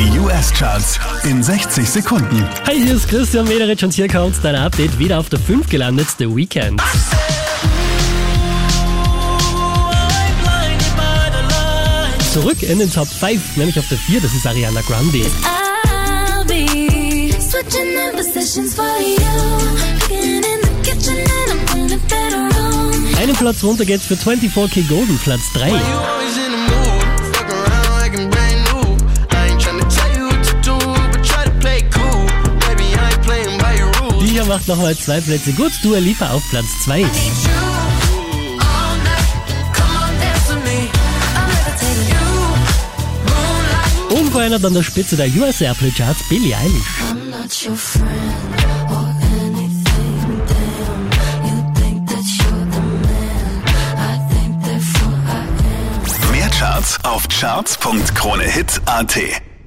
Die US-Charts in 60 Sekunden. Hi, hier ist Christian Mederich und hier kommt dein Update. Wieder auf der 5 gelandet, The Weekend. Zurück in den Top 5, nämlich auf der 4, das ist Ariana Grande. Einen Platz runter geht's für 24K Golden, Platz 3. macht nochmal zwei Plätze gut, Dua Lipa auf Platz 2. Need you all night. Come on, dance with me. I'm levitating you. Moonlight. Unverändert an der Spitze der US Airplay Charts Billie Eilish. Mehr Charts auf charts.kronehit.at.